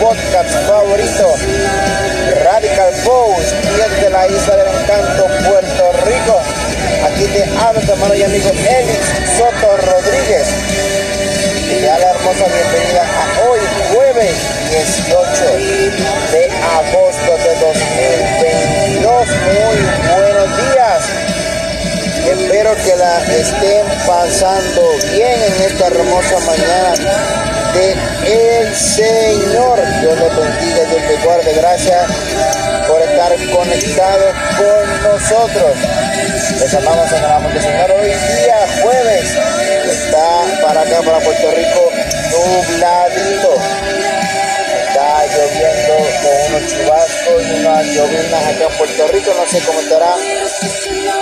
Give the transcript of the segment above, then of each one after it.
podcast favorito, Radical Post, desde la isla del encanto, Puerto Rico. Aquí te habla tu hermano y amigo Elix Soto Rodríguez. Y te da la hermosa bienvenida a hoy, jueves 18 de agosto de 2022. Muy buenos días. Espero que la estén pasando bien en esta hermosa mañana el Señor. Dios les bendiga, Dios les guarde. Gracias por estar conectados con nosotros. Les amamos en el Señor. Hoy día jueves está para acá, para Puerto Rico, nubladito. Está lloviendo con unos chubascos y unas llovinas acá en Puerto Rico. No sé cómo estará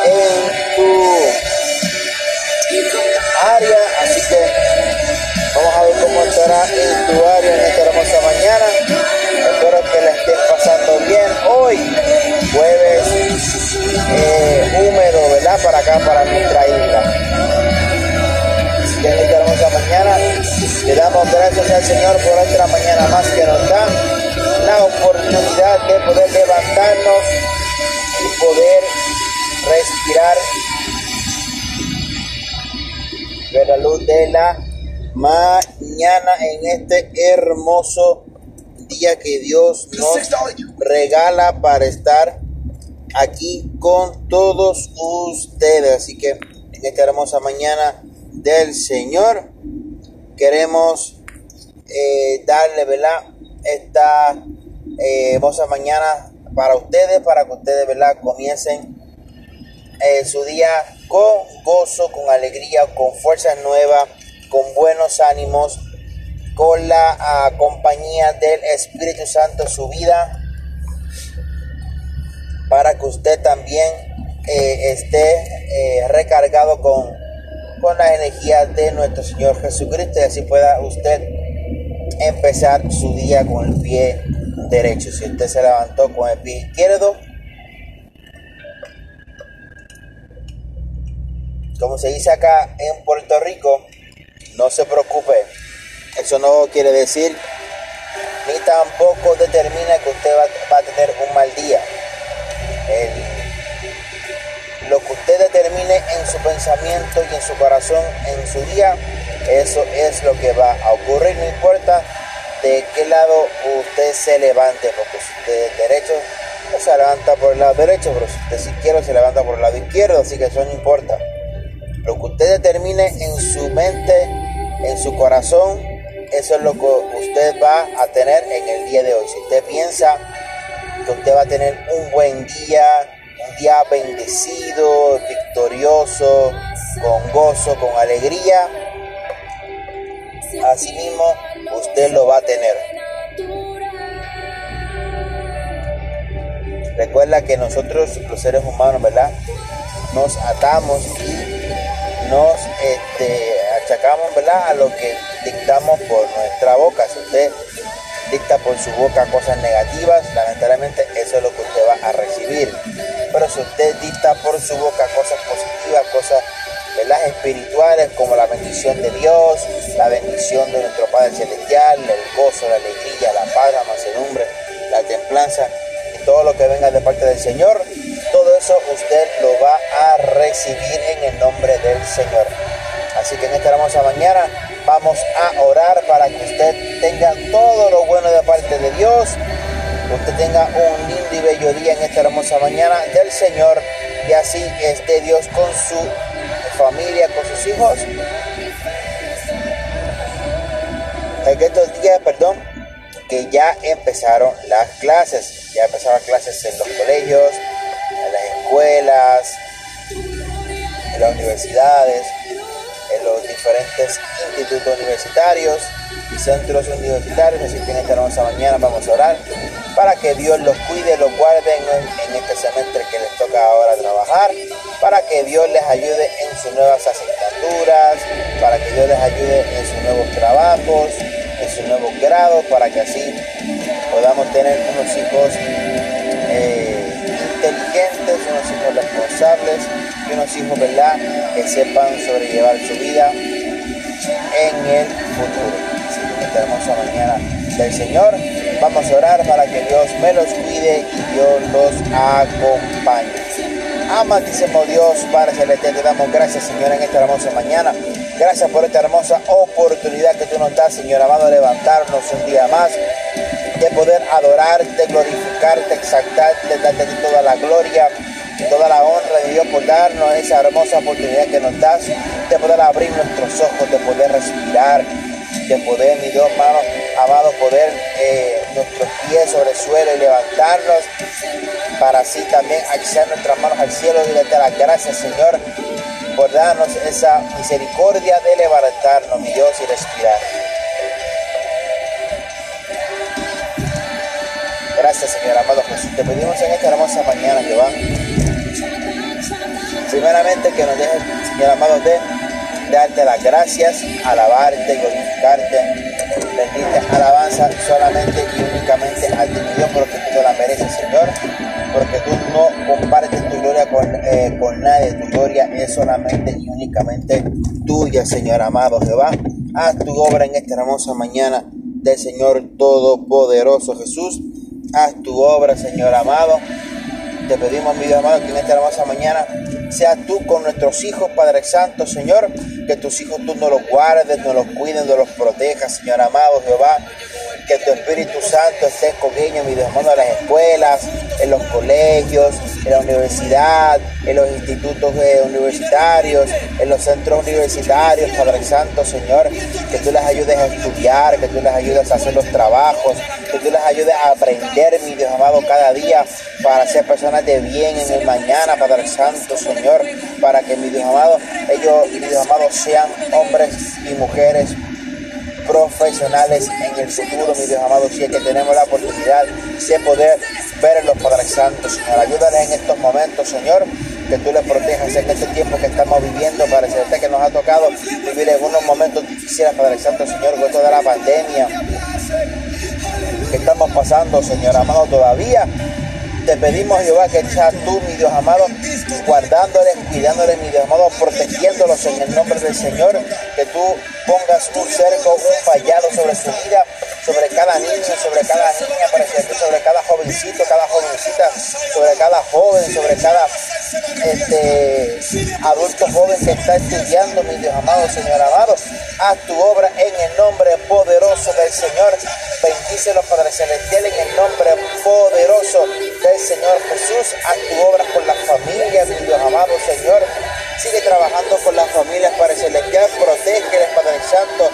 en tu área. Así que cómo estará en tu área en esta hermosa mañana. Espero que la estés pasando bien hoy, jueves eh, húmedo, ¿verdad? Para acá, para nuestra isla. En esta hermosa mañana le damos gracias al Señor por otra mañana más que nos da la oportunidad de poder levantarnos y poder respirar de la luz de la mañana en este hermoso día que Dios nos regala para estar aquí con todos ustedes. Así que en esta hermosa mañana del Señor queremos eh, darle, ¿verdad? Esta eh, hermosa mañana para ustedes, para que ustedes, ¿verdad? Comiencen eh, su día con gozo, con alegría, con fuerza nueva, con buenos ánimos, con la uh, compañía del Espíritu Santo su vida, para que usted también eh, esté eh, recargado con, con la energía de nuestro Señor Jesucristo y así pueda usted empezar su día con el pie derecho. Si usted se levantó con el pie izquierdo, como se dice acá en Puerto Rico, no se preocupe. Eso no quiere decir ni tampoco determina que usted va, a tener un mal día. Lo que usted determine en su pensamiento y en su corazón en su día, eso es lo que va a ocurrir. No importa de qué lado usted se levante, porque si usted derecho, se levanta por el lado derecho, pero si usted es izquierdo, se levanta por el lado izquierdo, así que eso no importa. Lo que usted determine en su mente, en su corazón, eso es lo que usted va a tener en el día de hoy. Si usted piensa que usted va a tener un buen día, un día bendecido, victorioso, con gozo, con alegría, así mismo usted lo va a tener. Recuerda que nosotros, los seres humanos, ¿verdad? Nos atamos y nos este, achacamos, ¿verdad? A lo que dictamos por nuestra boca. Si usted dicta por su boca cosas negativas, lamentablemente eso es lo que usted va a recibir. Pero si usted dicta por su boca cosas positivas, cosas ¿verdad? espirituales como la bendición de Dios, la bendición de nuestro Padre Celestial, el gozo, la alegría, la paz, la mansedumbre, la templanza y todo lo que venga de parte del Señor, todo eso usted lo va a recibir en el nombre del Señor. Así que en esta hermosa mañana vamos a orar para que usted tenga todo lo bueno de parte de Dios, usted tenga un lindo y bello día en esta hermosa mañana del Señor y así esté Dios con su familia, con sus hijos. En estos días, perdón, que ya empezaron las clases, ya empezaron clases en los colegios, en las escuelas, en las universidades, los diferentes institutos universitarios y centros universitarios. Así que en esta hermosa mañana vamos a orar para que Dios los cuide, los guarde en, en este semestre que les toca ahora trabajar, para que Dios les ayude en sus nuevas asignaturas, para que Dios les ayude en sus nuevos trabajos, en sus nuevos grados, para que así podamos tener unos hijos eh, inteligentes, unos hijos responsables y unos hijos, ¿verdad?, que sepan sobrellevar su vida en el futuro. Así que esta hermosa mañana del Señor. Vamos a orar para que Dios me los cuide y Dios los acompañe. Amantísimo Dios, Padre Celestial, te damos gracias, Señor, en esta hermosa mañana. Gracias por esta hermosa oportunidad que tú nos das, Señor amado, levantarnos un día más, de poder adorarte, glorificarte, exaltarte, darte toda la gloria toda la honra de Dios por darnos esa hermosa oportunidad que nos das de poder abrir nuestros ojos, de poder respirar, de poder, mi Dios, hermano, amado, poder eh, nuestros pies sobre el suelo y levantarnos para así también alzar nuestras manos al cielo y darte las gracias, Señor, por darnos esa misericordia de levantarnos, mi Dios, y respirar. Gracias, Señor amado Jesús. Te pedimos en esta hermosa mañana, Jehová, Primeramente que nos deje, Señor amado, de darte las gracias, alabarte, glorificarte, bendita alabanza solamente y únicamente a ti, Dios, porque tú te la mereces, Señor, porque tú no compartes tu gloria con, eh, con nadie, tu gloria es solamente y únicamente tuya, Señor amado Jehová. Haz tu obra en esta hermosa mañana del Señor Todopoderoso Jesús. Haz tu obra, Señor amado. Te pedimos, mi Dios amado, que en esta hermosa mañana sea tú con nuestros hijos, Padre Santo, Señor, que tus hijos tú nos los guardes, nos los cuiden, nos los protejas, Señor amado Jehová, que tu Espíritu Santo esté con ellos, mi Dios amado, en las escuelas, en los colegios, en la universidad, en los institutos eh, universitarios, en los centros universitarios, Padre Santo, Señor, que tú les ayudes a estudiar, que tú les ayudes a hacer los trabajos, que tú les ayudes a aprender, mi Dios amado, cada día para ser personas de bien en el mañana, Padre Santo, Señor, para que, mi Dios amado, ellos, mi Dios sean hombres y mujeres profesionales en el futuro, mi Dios amado, si es que tenemos la oportunidad de poder ver en los Padres Santos, Señor. Ayúdales en estos momentos, Señor, que tú les protejas en este tiempo que estamos viviendo, para que nos ha tocado vivir en unos momentos difíciles, Padre Santo, Señor, con esto de la pandemia que estamos pasando, Señor amado, todavía te pedimos, Jehová, que seas tú, mi Dios amado, guardándoles, cuidándoles, mi Dios amado, protegiéndolos en el nombre del Señor. Que tú pongas un cerco, un fallado sobre su vida, sobre cada niño, sobre cada niña, sobre cada jovencito, cada jovencita, sobre cada joven, sobre cada este, adulto joven que está estudiando, mi Dios amado, Señor amado. Haz tu obra en el nombre poderoso del Señor. Bendícelos, Padre Celestial, en el nombre poderoso del Señor Jesús. Haz tu obra con las familias, mi Dios amado, Señor. Sigue trabajando con las familias, Padre Celestial. Protégeles, Padre Santo.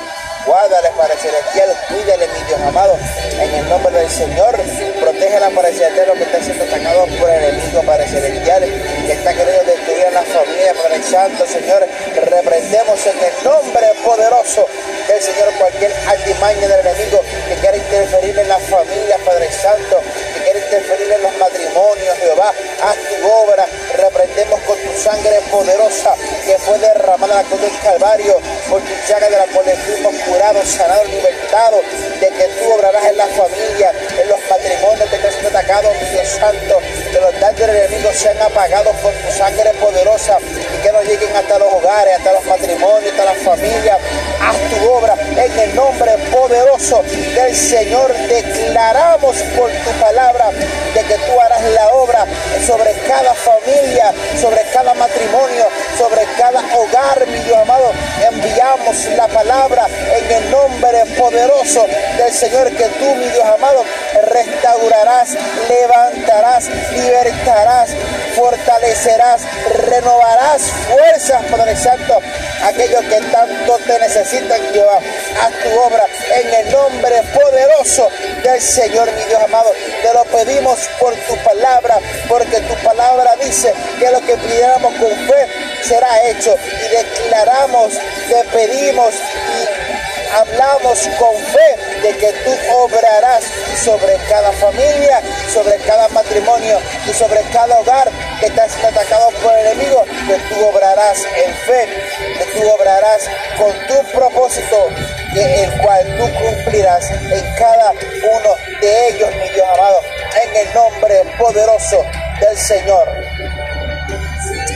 Guárdales, Padre Celestial. Cuídale, mi Dios amado. En el nombre del Señor. Protégela, Padre Celestial, lo que está siendo atacado por el enemigo, Padre Celestial. Que está queriendo destruir a la familia, Padre Santo, Señor. Reprendemos en el nombre poderoso del Señor cualquier altimaña del enemigo que quiera interferir en las familias, Padre Santo interferir en los matrimonios, Jehová. Haz tu obra, poderosa que fue derramada en la cruz del Calvario, por tu llaga de la cual fuimos curados, sanados, libertados, de que tú obrarás en la familia, en los matrimonios que están siendo atacados, mi Dios Santo, que los daños del enemigo sean apagados por tu sangre poderosa y que no lleguen hasta los hogares, hasta los matrimonios, hasta las familias. Haz tu obra en el nombre poderoso del Señor. Declaramos por tu palabra de que tú harás la obra sobre del Señor que tú, mi Dios amado, restaurarás, levantarás, libertarás, fortalecerás, renovarás fuerzas, Padre Santo, aquellos que tanto te necesitan, Jehová. Haz tu obra en el nombre poderoso del Señor, mi Dios amado. Te lo pedimos por tu palabra, porque tu palabra dice que lo que pidiéramos con fe será hecho. Y declaramos, te pedimos hablamos con fe de que tú obrarás sobre cada familia, sobre cada matrimonio y sobre cada hogar que está siendo atacado por el enemigo, que tú obrarás en fe, que tú obrarás con tu propósito, que el cual tú cumplirás en cada uno de ellos, mi Dios amado, en el nombre poderoso del Señor.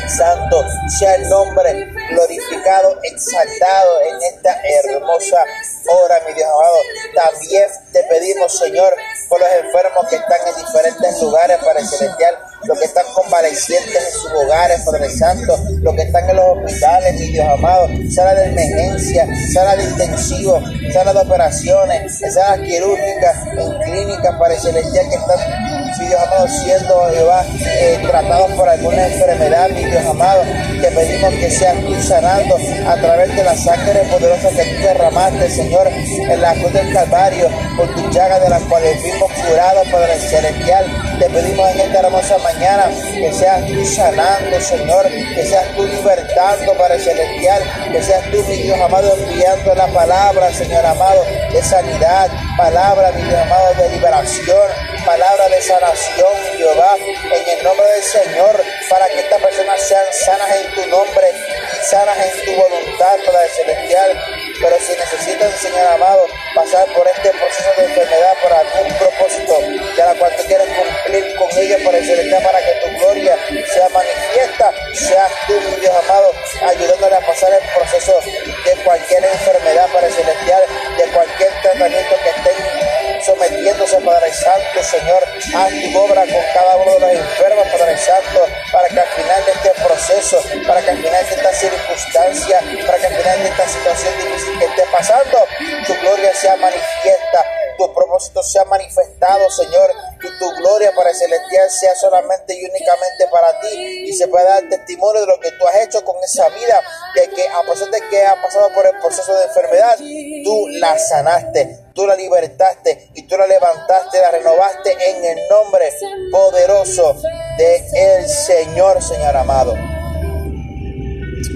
Santo sea el nombre glorificado, exaltado en esta hermosa hora, mi Dios amado. También te pedimos, Señor, por los enfermos que están en diferentes lugares, para el celestial, los que están convalecientes en sus hogares, Padre Santo, los que están en los hospitales, mi Dios amado, sala de emergencia, sala de intensivo, sala de operaciones, salas quirúrgicas, en clínicas, Padre Celestial, que están Dios amado, siendo Jehová eh, tratados por alguna enfermedad, mi Dios amado, te pedimos que seas tú sanando a través de la sangre poderosa que tú derramaste, Señor, en la cruz del Calvario, con tu llaga de las cuales fuimos curados, Padre Celestial. Te pedimos en esta hermosa mañana que seas tú sanando, Señor, que seas tú libertando, Padre Celestial, que seas tú, mi Dios amado, enviando la palabra, Señor amado, de sanidad, palabra, mi Dios amado, de liberación, palabra de sanación, Jehová, en el nombre del Señor, para que estas personas sean sanas en tu nombre y sanas en tu voluntad, Padre Celestial. Pero si necesitan, Señor amado, pasar por este proceso de enfermedad por algún propósito, de la cual tú quieres cumplir con ella, Padre Celestial, para que tu gloria sea manifiesta, seas tú, Dios amado, ayudándole a pasar el proceso de cualquier enfermedad, Padre Celestial, de cualquier tratamiento que estén sometiéndose, Padre Santo, Señor, a tu obra con cada uno de los enfermos, Padre Santo, para que al final de este proceso, para que al final de esta circunstancia, para que al final de esta situación difícil que esté pasando, tu gloria sea manifiesta, tu propósito sea manifestado, Señor, y tu gloria para el celestial sea solamente y únicamente para ti y se pueda dar testimonio de lo que tú has hecho con esa vida, de que a pesar de que ha pasado por el proceso de enfermedad, tú la sanaste, tú la libertaste y tú la levantaste, la renovaste en el nombre poderoso de el Señor, Señor amado.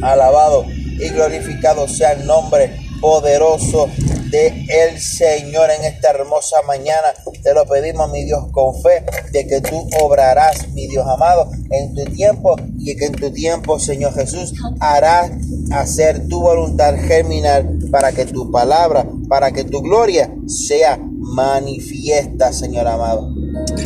Alabado y glorificado sea el nombre poderoso el Señor en esta hermosa mañana. Te lo pedimos, mi Dios, con fe, de que tú obrarás, mi Dios amado, en tu tiempo y que en tu tiempo, Señor Jesús, harás hacer tu voluntad germinar para que tu palabra, para que tu gloria sea manifiesta, Señor amado.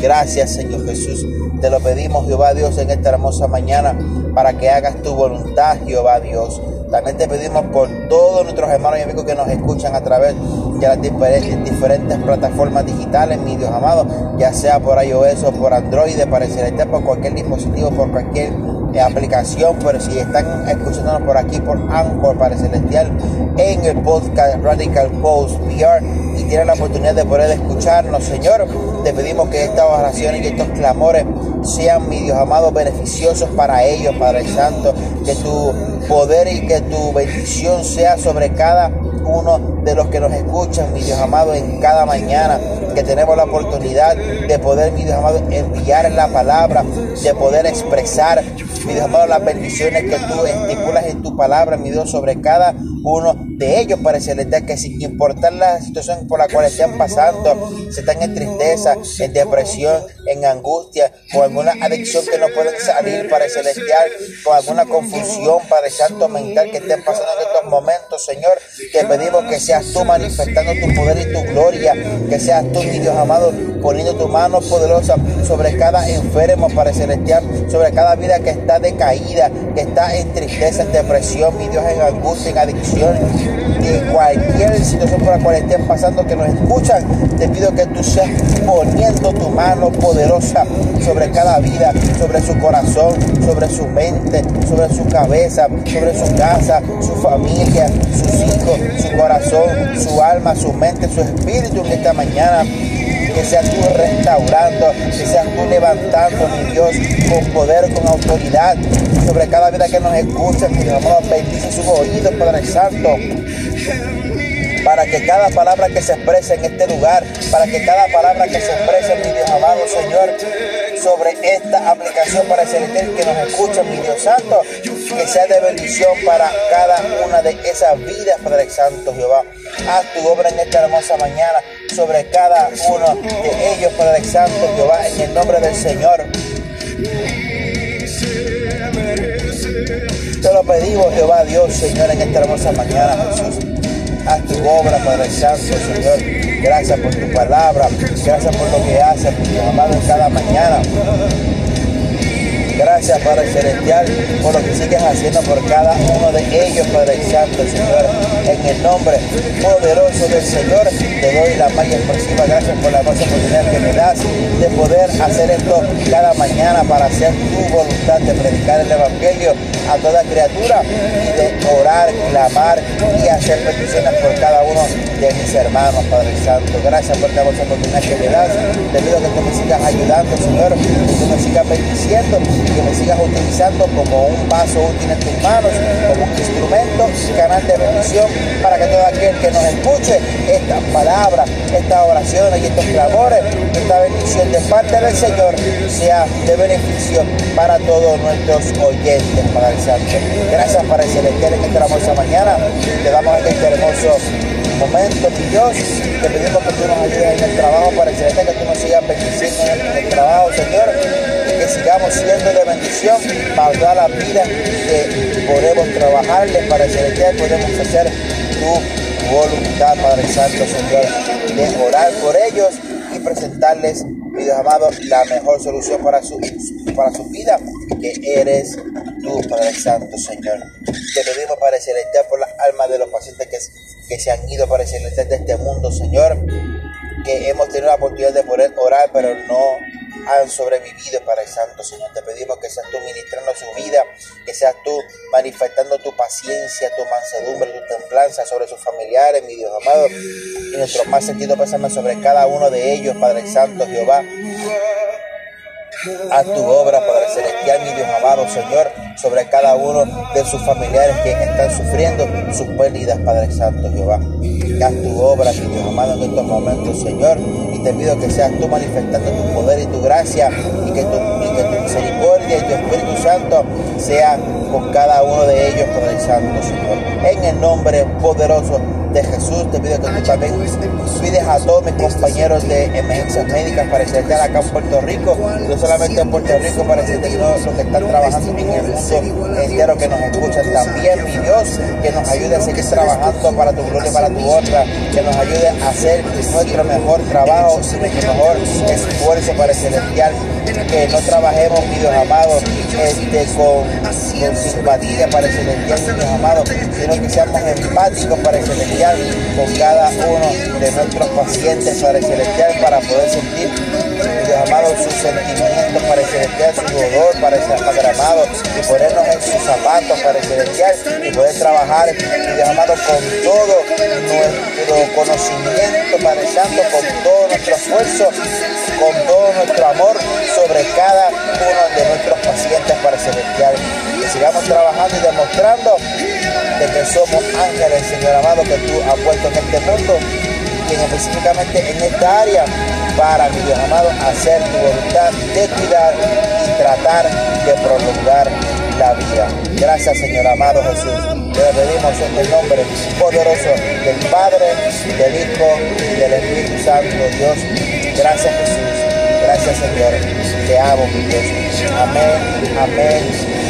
Gracias, Señor Jesús. Te lo pedimos, Jehová Dios, en esta hermosa mañana, para que hagas tu voluntad, Jehová Dios. También te pedimos por todos nuestros hermanos y amigos que nos escuchan a través de las diferentes, plataformas digitales, mi Dios amado, ya sea por iOS o por Android, para el por cualquier dispositivo, por cualquier eh, aplicación, pero si están escuchándonos por aquí, por Anchor, para Celestial, en el podcast Radical Post PR y tienen la oportunidad de poder escucharnos, Señor, te pedimos que estas oraciones y estos clamores sean, mi Dios amado, beneficiosos para ellos, Padre Santo, que tu poder y que tu bendición sea sobre cada uno de los que nos escuchan, mi Dios amado, en cada mañana que tenemos la oportunidad de poder, mi Dios amado, enviar la palabra, de poder expresar, mi Dios amado, las bendiciones que tú estipulas en tu palabra, mi Dios, sobre cada uno de ellos para celestial que sin importar la situación por la cual estén pasando, si están en tristeza, en depresión, en angustia, o alguna adicción que no pueden salir para el celestial, con alguna confusión, para el santo mental que estén pasando en estos momentos, Señor, te pedimos que seas tú manifestando tu poder y tu gloria, que seas tú, Dios amado, poniendo tu mano poderosa sobre cada enfermo, para el celestial, sobre cada vida que está decaída, que está en tristeza, en depresión, mi Dios, en angustia, en adicción, de cualquier situación por la cual estén pasando, que nos escuchan, te pido que tú seas poniendo tu mano poderosa sobre cada vida, sobre su corazón, sobre su mente, sobre su cabeza, sobre su casa, su familia, sus hijos, su corazón, su alma, su mente, su espíritu en esta mañana que seas tú restaurando, que seas tú levantando, mi Dios, con poder, con autoridad, sobre cada vida que nos escucha, mi amado, bendice sus oídos, Padre Santo para que cada palabra que se exprese en este lugar, para que cada palabra que se exprese, mi Dios amado Señor, sobre esta aplicación para el celestial que nos escucha, mi Dios Santo, que sea de bendición para cada una de esas vidas, Padre Santo Jehová. Haz tu obra en esta hermosa mañana sobre cada uno de ellos, Padre Santo Jehová, en el nombre del Señor. Te lo pedimos, Jehová Dios, Señor, en esta hermosa mañana, Jesús. Haz tu obra, Padre Santo, Señor. Gracias por tu palabra. Gracias por lo que haces, amado, en cada mañana. Gracias, Padre Celestial, por lo que sigues haciendo por cada uno de ellos, Padre Santo, Señor. En el nombre poderoso del Señor, te doy la más expresiva gracias por la hermosa oportunidad que me das de poder hacer esto cada mañana para hacer tu voluntad, de predicar el Evangelio a toda criatura y de orar, clamar y hacer peticiones por cada uno de mis hermanos, Padre Santo. Gracias por la hermosa oportunidad que me das. Te pido que tú me sigas ayudando, Señor, que tú me sigas bendiciendo que me sigas utilizando como un vaso útil en tus manos, como un instrumento canal de bendición para que todo aquel que nos escuche estas palabras, estas oraciones y estos clamores, esta bendición de parte del Señor sea de beneficio para todos nuestros oyentes, Padre Santo. Gracias, Padre Celestial, en esta hermosa mañana. Te damos este hermoso momento, mi Dios. Te pedimos que tú nos ayudes en el trabajo, Padre Celestial, que tú nos sigas bendiciendo en el trabajo, Señor. Que sigamos siendo de bendición para toda la vida que podemos trabajarles, Padre Celestial, podemos hacer tu voluntad, Padre Santo, Señor, de orar por ellos y presentarles, mi Dios amado, la mejor solución para su, para su vida, que eres tú, Padre Santo, Señor. Te pedimos, Padre Celestial, por las almas de los pacientes que, que se han ido, Padre Celestial, de este mundo, Señor, que hemos tenido la oportunidad de poder orar, pero no han sobrevivido para el Santo Señor. Te pedimos que seas tú ministrando su vida, que seas tú manifestando tu paciencia, tu mansedumbre, tu templanza sobre sus familiares, mi Dios amado. Y nuestro más sentido pésame sobre cada uno de ellos, Padre Santo Jehová. A tu obra, Padre Celestial, mi Dios amado, Señor, sobre cada uno de sus familiares que están sufriendo sus pérdidas, Padre Santo Jehová. Haz tu obra, mi Dios amado, en estos momentos, Señor, y te pido que seas tú manifestando tu poder y tu gracia, y que tu, misericordia y tu Espíritu Santo sea con cada uno de ellos, Padre Santo, Señor. En el nombre poderoso de Jesús, te pido que tú también pides a todos mis compañeros de emergencias médicas para estar acá en Puerto Rico, no solamente en Puerto Rico, para decirte que los que están trabajando en el mundo entero que nos escuchan. también, mi Dios, que nos ayude a seguir trabajando para tu gloria y para tu honra, que nos ayude a hacer nuestro mejor trabajo, nuestro mejor esfuerzo para el celestial, que no trabajemos, mi Dios amado, este, con, con simpatía para el celestial, mi Dios amado, sino que seamos empáticos para el celestial con cada uno de nuestros pacientes para el celestial para poder sentir, Dios amado, sus sentimientos para el celestial, su dolor Padre amado y ponernos en sus zapatos para el celestial y poder trabajar, Dios amado, con todo nuestro conocimiento, Padre Santo, con todo nuestro esfuerzo, con todo nuestro amor sobre cada uno de nuestros pacientes para el celestial. Que sigamos trabajando y demostrando de que somos ángeles, Señor amado, que tú has puesto en este mundo y específicamente en esta área para, mi Dios amado, hacer tu voluntad de cuidar y tratar de prolongar la vida. Gracias, Señor amado Jesús. Te pedimos en el nombre poderoso del Padre, del Hijo y del Espíritu Santo, Dios. Gracias, Jesús. Gracias, Señor. Te amo, mi Dios. Amén, amén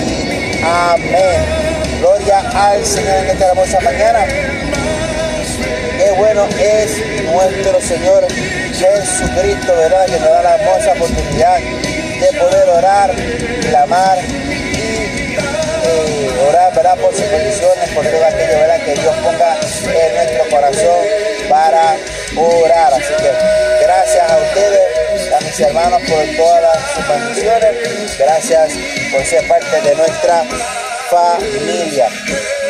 y amén. Gloria al Señor en esta hermosa mañana. Qué bueno es nuestro Señor Jesucristo, ¿verdad? Que nos da la hermosa oportunidad de poder orar, clamar y eh, orar, ¿verdad? Por sus bendiciones, por todo aquello, ¿verdad? Que Dios ponga en nuestro corazón para orar. Así que gracias a ustedes, a mis hermanos, por todas sus bendiciones. Gracias por ser parte de nuestra familia.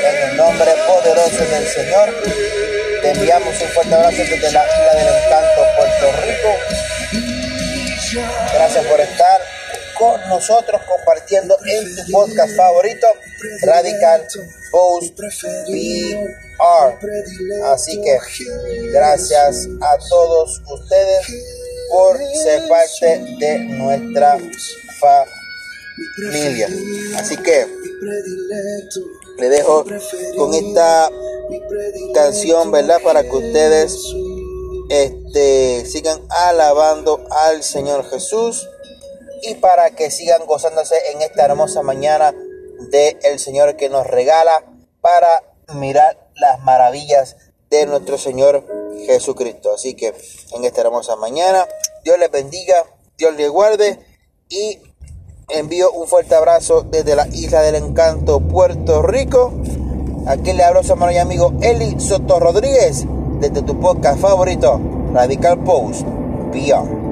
En el nombre poderoso del Señor, te enviamos un fuerte abrazo desde la isla del encanto, Puerto Rico. Gracias por estar con nosotros compartiendo en tu podcast favorito, Radical Post VR. Así que gracias a todos ustedes por ser parte de nuestra familia. Así que le dejo con esta canción, ¿verdad? Para que ustedes este, sigan alabando al Señor Jesús y para que sigan gozándose en esta hermosa mañana del el Señor que nos regala para mirar las maravillas de nuestro Señor Jesucristo. Así que en esta hermosa mañana, Dios les bendiga, Dios les guarde y envío un fuerte abrazo desde la Isla del Encanto, Puerto Rico. Aquí le hablo a su hermano y amigo Eli Soto Rodríguez desde tu podcast favorito, Radical Post Beyond.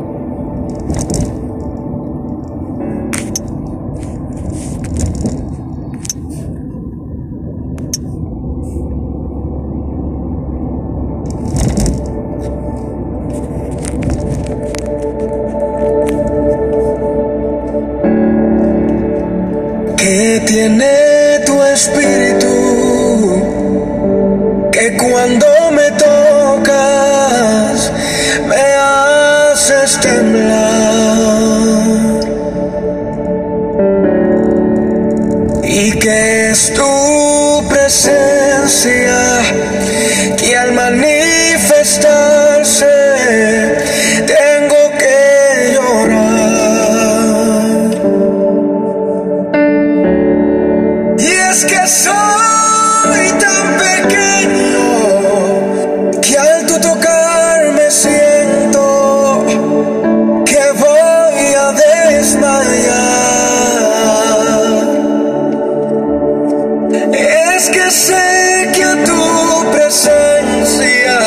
que sé que a tu presencia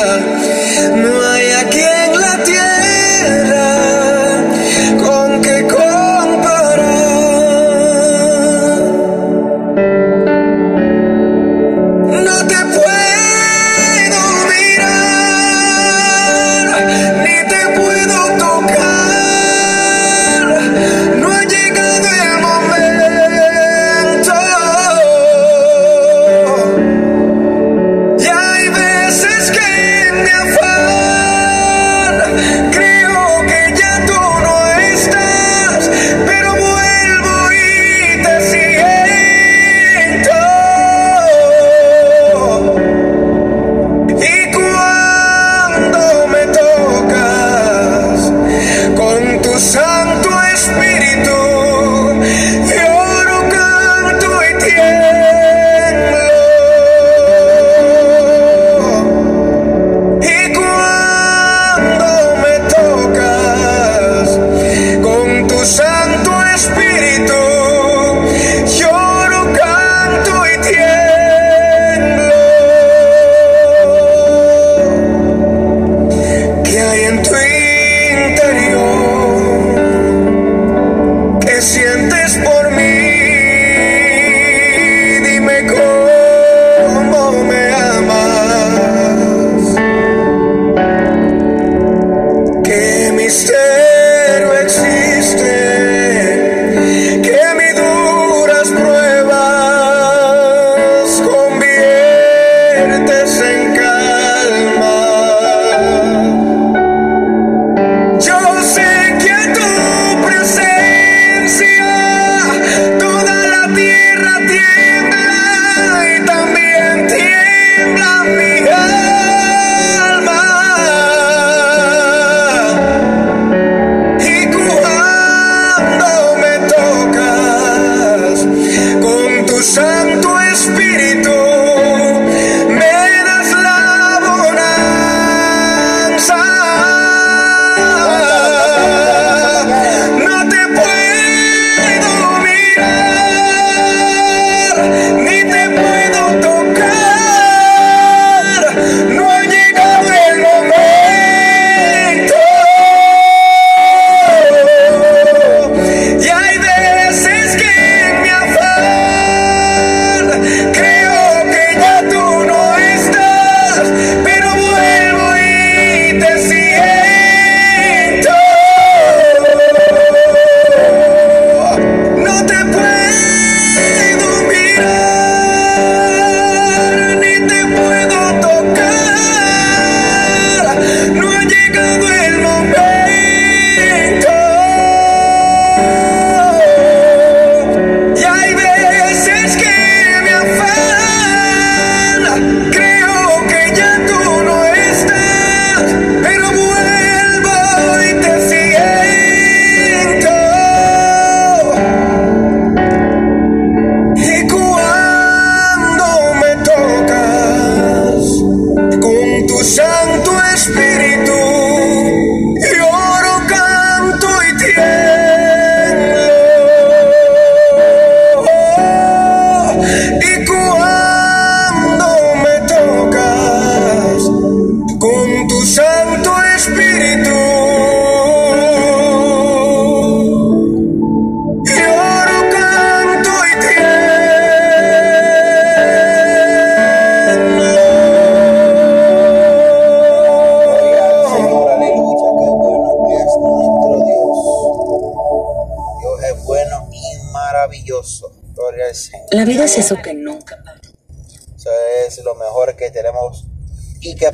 say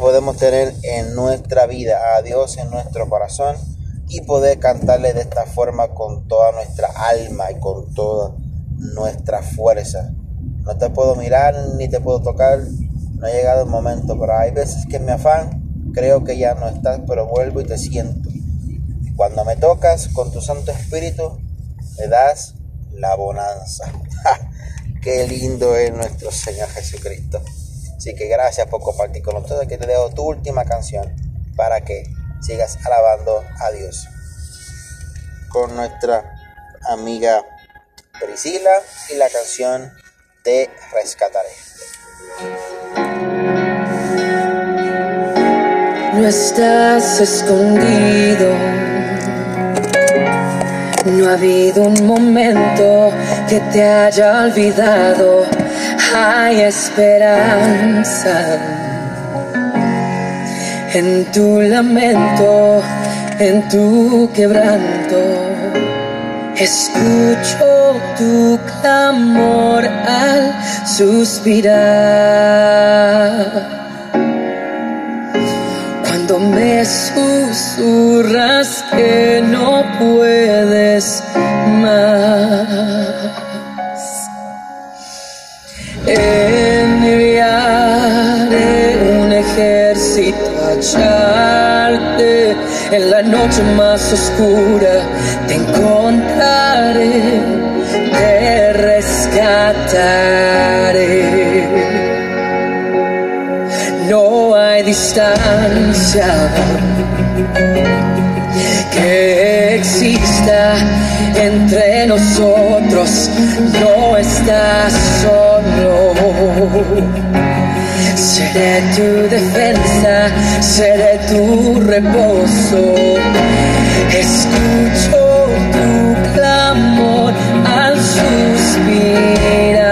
podemos tener en nuestra vida, a Dios en nuestro corazón y poder cantarle de esta forma con toda nuestra alma y con toda nuestra fuerza. No te puedo mirar ni te puedo tocar, no ha llegado el momento, pero hay veces que en mi afán creo que ya no estás, pero vuelvo y te siento. Cuando me tocas con tu Santo Espíritu, me das la bonanza. Qué lindo es nuestro Señor Jesucristo. Así que gracias por compartir con nosotros. Que te dejo tu última canción para que sigas alabando a Dios. Con nuestra amiga Priscila y la canción Te rescataré. No estás escondido. No ha habido un momento que te haya olvidado. Hay esperanza en tu lamento, en tu quebranto. Escucho tu clamor al suspirar. Cuando me susurras que no puedes más. En la noche más oscura. Te encontraré, te rescataré. No hay distancia que exista entre nosotros, no estás solo. Seré tu defensa, seré tu reposo. Escucho tu clamor al suspirar.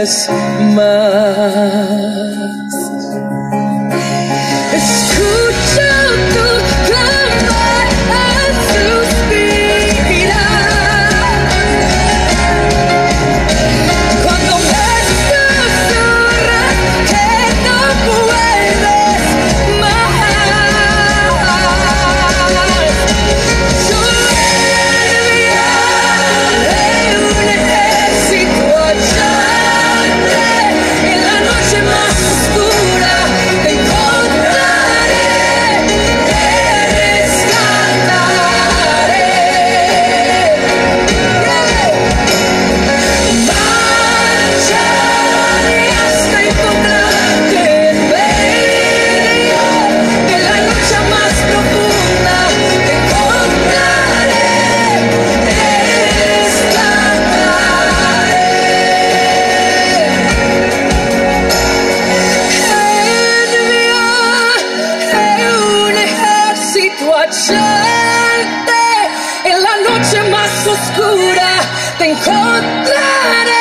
Puedes más. Echarte en la noche más oscura. Te encontraré,